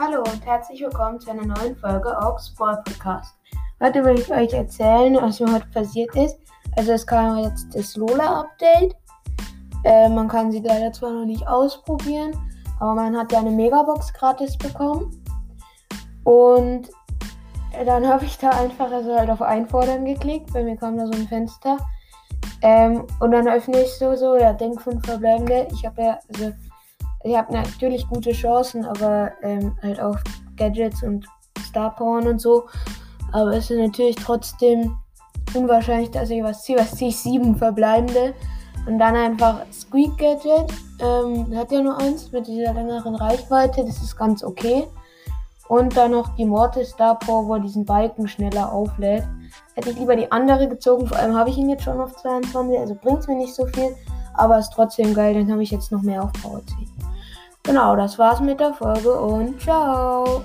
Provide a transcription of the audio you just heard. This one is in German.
Hallo und herzlich willkommen zu einer neuen Folge Ball Podcast. Heute will ich euch erzählen, was mir heute passiert ist. Also es kam jetzt das Lola-Update. Äh, man kann sie leider zwar noch nicht ausprobieren, aber man hat ja eine Megabox gratis bekommen. Und dann habe ich da einfach also halt auf Einfordern geklickt. Bei mir kam da so ein Fenster. Ähm, und dann öffne ich so, so, ja, denk fünf verbleibende. Ich habe ja, also, ich habe natürlich gute Chancen, aber ähm, halt auf Gadgets und Star Power und so. Aber es ist natürlich trotzdem unwahrscheinlich, dass ich was ziehe. Was ziehe ich? Sieben verbleibende. Und dann einfach Squeak Gadget. Ähm, hat ja nur eins mit dieser längeren Reichweite. Das ist ganz okay. Und dann noch die Mortis Star Power, wo er diesen Balken schneller auflädt. Hätte ich lieber die andere gezogen, vor allem habe ich ihn jetzt schon auf 22, also bringt mir nicht so viel, aber ist trotzdem geil, dann habe ich jetzt noch mehr auf Power ziehen. Genau, das war's mit der Folge und ciao!